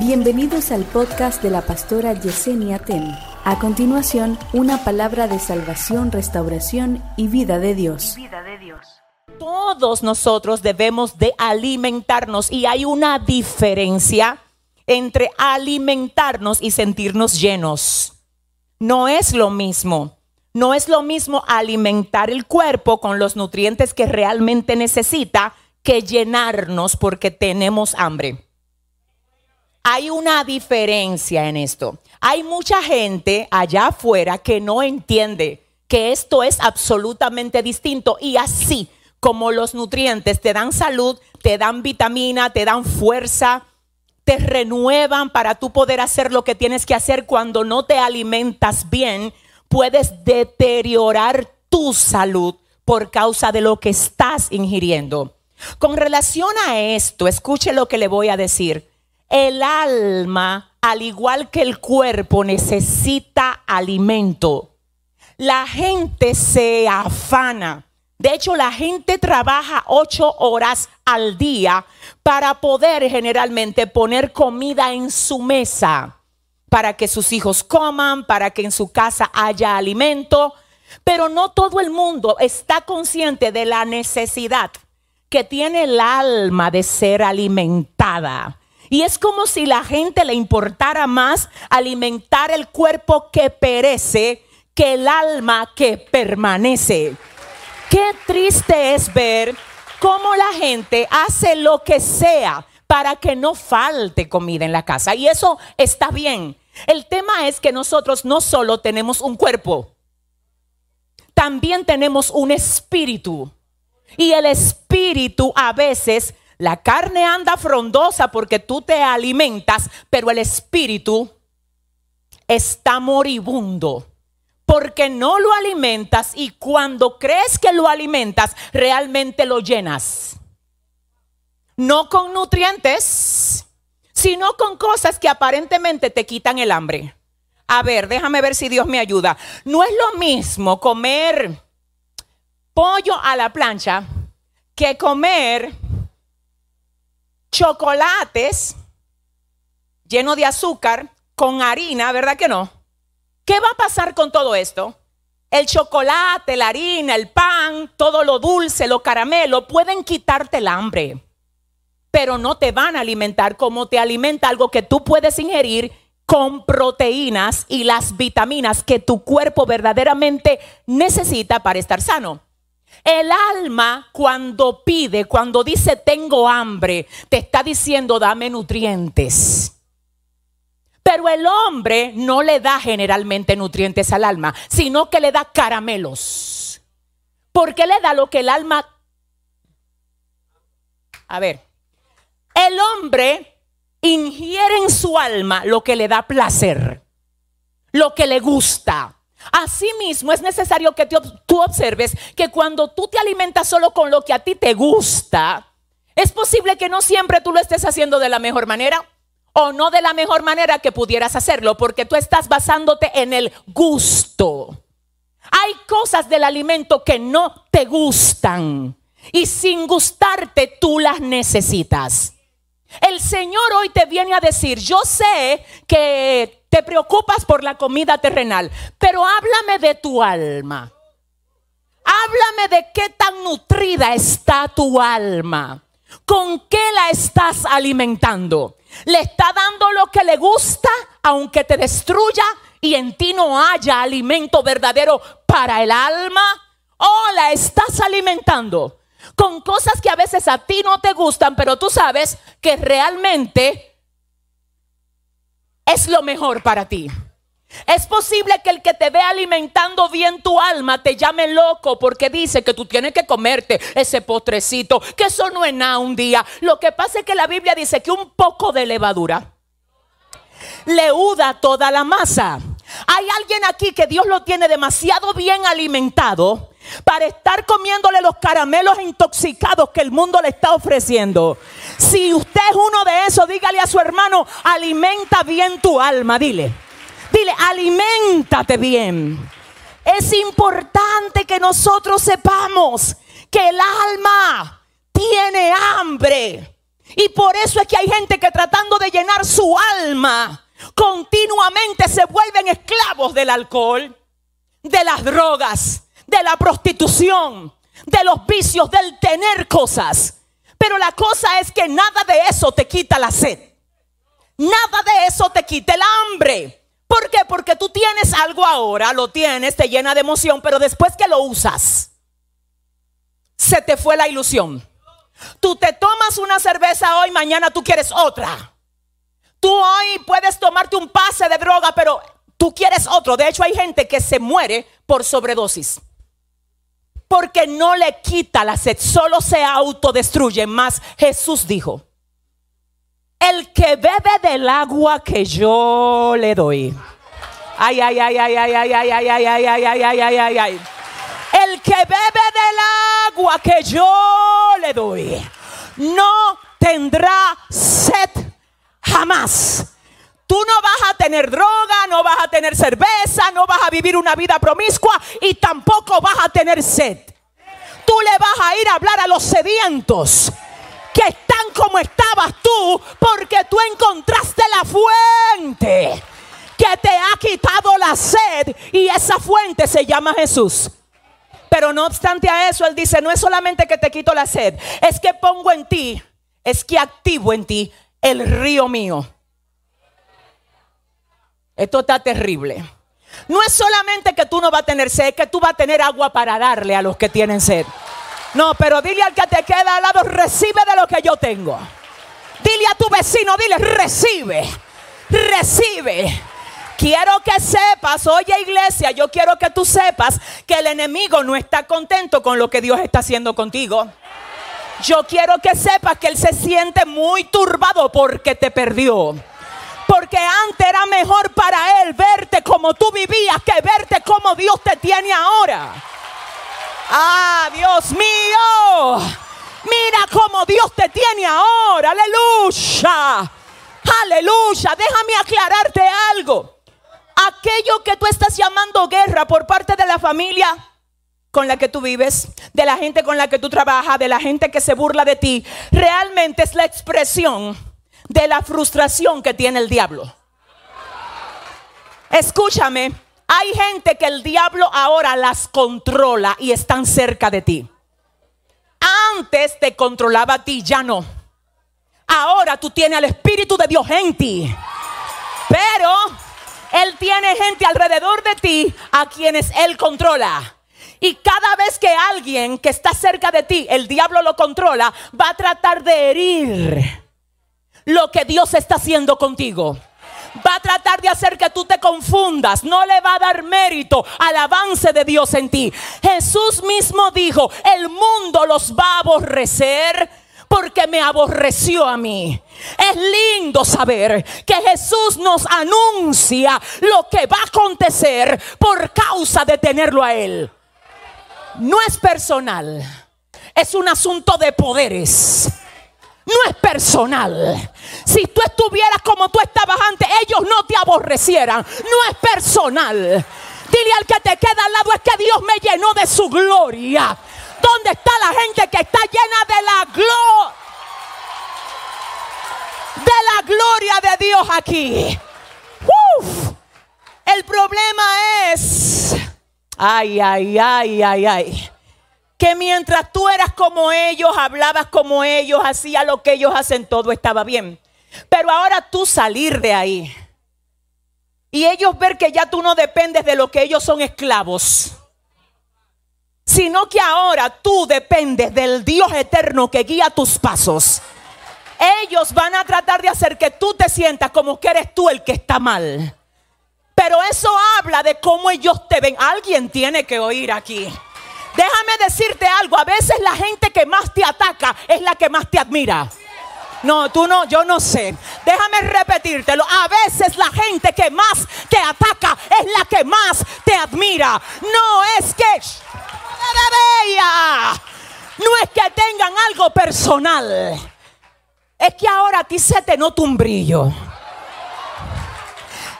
Bienvenidos al podcast de la pastora Yesenia Ten. A continuación, una palabra de salvación, restauración y vida de Dios. Todos nosotros debemos de alimentarnos y hay una diferencia entre alimentarnos y sentirnos llenos. No es lo mismo. No es lo mismo alimentar el cuerpo con los nutrientes que realmente necesita que llenarnos porque tenemos hambre. Hay una diferencia en esto. Hay mucha gente allá afuera que no entiende que esto es absolutamente distinto y así como los nutrientes te dan salud, te dan vitamina, te dan fuerza, te renuevan para tú poder hacer lo que tienes que hacer cuando no te alimentas bien, puedes deteriorar tu salud por causa de lo que estás ingiriendo. Con relación a esto, escuche lo que le voy a decir. El alma, al igual que el cuerpo, necesita alimento. La gente se afana. De hecho, la gente trabaja ocho horas al día para poder generalmente poner comida en su mesa, para que sus hijos coman, para que en su casa haya alimento. Pero no todo el mundo está consciente de la necesidad que tiene el alma de ser alimentada. Y es como si la gente le importara más alimentar el cuerpo que perece que el alma que permanece. Qué triste es ver cómo la gente hace lo que sea para que no falte comida en la casa. Y eso está bien. El tema es que nosotros no solo tenemos un cuerpo, también tenemos un espíritu. Y el espíritu a veces la carne anda frondosa porque tú te alimentas, pero el espíritu está moribundo porque no lo alimentas y cuando crees que lo alimentas, realmente lo llenas. No con nutrientes, sino con cosas que aparentemente te quitan el hambre. A ver, déjame ver si Dios me ayuda. No es lo mismo comer pollo a la plancha que comer chocolates llenos de azúcar con harina, ¿verdad que no? ¿Qué va a pasar con todo esto? El chocolate, la harina, el pan, todo lo dulce, lo caramelo, pueden quitarte el hambre, pero no te van a alimentar como te alimenta algo que tú puedes ingerir con proteínas y las vitaminas que tu cuerpo verdaderamente necesita para estar sano. El alma cuando pide, cuando dice tengo hambre, te está diciendo dame nutrientes. Pero el hombre no le da generalmente nutrientes al alma, sino que le da caramelos. ¿Por qué le da lo que el alma... A ver, el hombre ingiere en su alma lo que le da placer, lo que le gusta. Asimismo, es necesario que tú observes que cuando tú te alimentas solo con lo que a ti te gusta, es posible que no siempre tú lo estés haciendo de la mejor manera o no de la mejor manera que pudieras hacerlo, porque tú estás basándote en el gusto. Hay cosas del alimento que no te gustan y sin gustarte tú las necesitas. El Señor hoy te viene a decir, yo sé que te preocupas por la comida terrenal, pero háblame de tu alma. Háblame de qué tan nutrida está tu alma. ¿Con qué la estás alimentando? ¿Le está dando lo que le gusta, aunque te destruya y en ti no haya alimento verdadero para el alma? ¿O la estás alimentando con cosas que a veces a ti no te gustan, pero tú sabes que realmente es lo mejor para ti. Es posible que el que te ve alimentando bien tu alma te llame loco porque dice que tú tienes que comerte ese postrecito, que eso no es nada un día. Lo que pasa es que la Biblia dice que un poco de levadura leuda toda la masa. Hay alguien aquí que Dios lo tiene demasiado bien alimentado para estar comiéndole los caramelos intoxicados que el mundo le está ofreciendo. Si usted es uno de esos, dígale a su hermano, alimenta bien tu alma, dile. Dile, alimentate bien. Es importante que nosotros sepamos que el alma tiene hambre. Y por eso es que hay gente que tratando de llenar su alma, continuamente se vuelven esclavos del alcohol, de las drogas, de la prostitución, de los vicios, del tener cosas. Pero la cosa es que nada de eso te quita la sed. Nada de eso te quita el hambre. ¿Por qué? Porque tú tienes algo ahora, lo tienes, te llena de emoción, pero después que lo usas, se te fue la ilusión. Tú te tomas una cerveza hoy, mañana tú quieres otra. Tú hoy puedes tomarte un pase de droga, pero tú quieres otro. De hecho, hay gente que se muere por sobredosis. Porque no le quita la sed, solo se autodestruye. Más Jesús dijo, el que bebe del agua que yo le doy. Ay, ay, ay, ay, ay, ay, ay, ay, ay, ay, ay, ay, ay, ay, ay, ay. El que bebe del agua que yo le doy no tendrá sed jamás. Tú no vas a tener droga, no vas a tener cerveza, no vas a vivir una vida promiscua y tampoco vas a tener sed. Tú le vas a ir a hablar a los sedientos que están como estabas tú porque tú encontraste la fuente que te ha quitado la sed y esa fuente se llama Jesús. Pero no obstante a eso, Él dice, no es solamente que te quito la sed, es que pongo en ti, es que activo en ti el río mío. Esto está terrible. No es solamente que tú no vas a tener sed, es que tú vas a tener agua para darle a los que tienen sed. No, pero dile al que te queda al lado, recibe de lo que yo tengo. Dile a tu vecino, dile, recibe, recibe. Quiero que sepas, oye iglesia, yo quiero que tú sepas que el enemigo no está contento con lo que Dios está haciendo contigo. Yo quiero que sepas que él se siente muy turbado porque te perdió. Porque antes era mejor para él verte como tú vivías que verte como Dios te tiene ahora. Ah, Dios mío. Mira cómo Dios te tiene ahora. Aleluya. Aleluya. Déjame aclararte algo aquello que tú estás llamando guerra por parte de la familia con la que tú vives, de la gente con la que tú trabajas, de la gente que se burla de ti, realmente es la expresión de la frustración que tiene el diablo. Escúchame, hay gente que el diablo ahora las controla y están cerca de ti. Antes te controlaba a ti, ya no. Ahora tú tienes al Espíritu de Dios en ti. Pero él tiene gente alrededor de ti a quienes Él controla. Y cada vez que alguien que está cerca de ti, el diablo lo controla, va a tratar de herir lo que Dios está haciendo contigo. Va a tratar de hacer que tú te confundas. No le va a dar mérito al avance de Dios en ti. Jesús mismo dijo, el mundo los va a aborrecer porque me aborreció a mí. Es lindo saber que Jesús nos anuncia lo que va a acontecer por causa de tenerlo a Él. No es personal, es un asunto de poderes. No es personal. Si tú estuvieras como tú estabas antes, ellos no te aborrecieran. No es personal. Dile al que te queda al lado es que Dios me llenó de su gloria. ¿Dónde está la gente que está llena de la gloria? De la gloria de Dios aquí. El problema es, ay, ay, ay, ay, ay, que mientras tú eras como ellos, hablabas como ellos, hacías lo que ellos hacen, todo estaba bien. Pero ahora tú salir de ahí y ellos ver que ya tú no dependes de lo que ellos son esclavos sino que ahora tú dependes del Dios eterno que guía tus pasos. Ellos van a tratar de hacer que tú te sientas como que eres tú el que está mal. Pero eso habla de cómo ellos te ven. Alguien tiene que oír aquí. Déjame decirte algo, a veces la gente que más te ataca es la que más te admira. No, tú no, yo no sé. Déjame repetírtelo. A veces la gente que más te ataca es la que más te admira. No es que no es que tengan algo personal. Es que ahora a ti se te nota un brillo.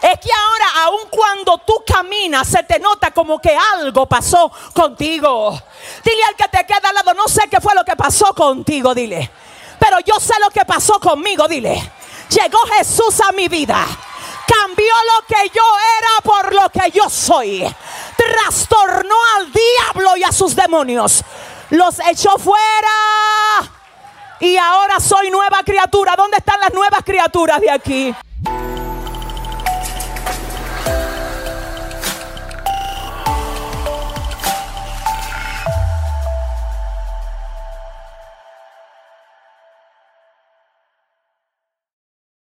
Es que ahora, aun cuando tú caminas, se te nota como que algo pasó contigo. Dile al que te queda al lado, no sé qué fue lo que pasó contigo, dile. pero yo sé lo que pasó conmigo, dile. Llegó Jesús a mi vida. Cambió lo que yo era por lo que yo soy. Trastornó al diablo y a sus demonios. Los echó fuera. Y ahora soy nueva criatura. ¿Dónde están las nuevas criaturas de aquí?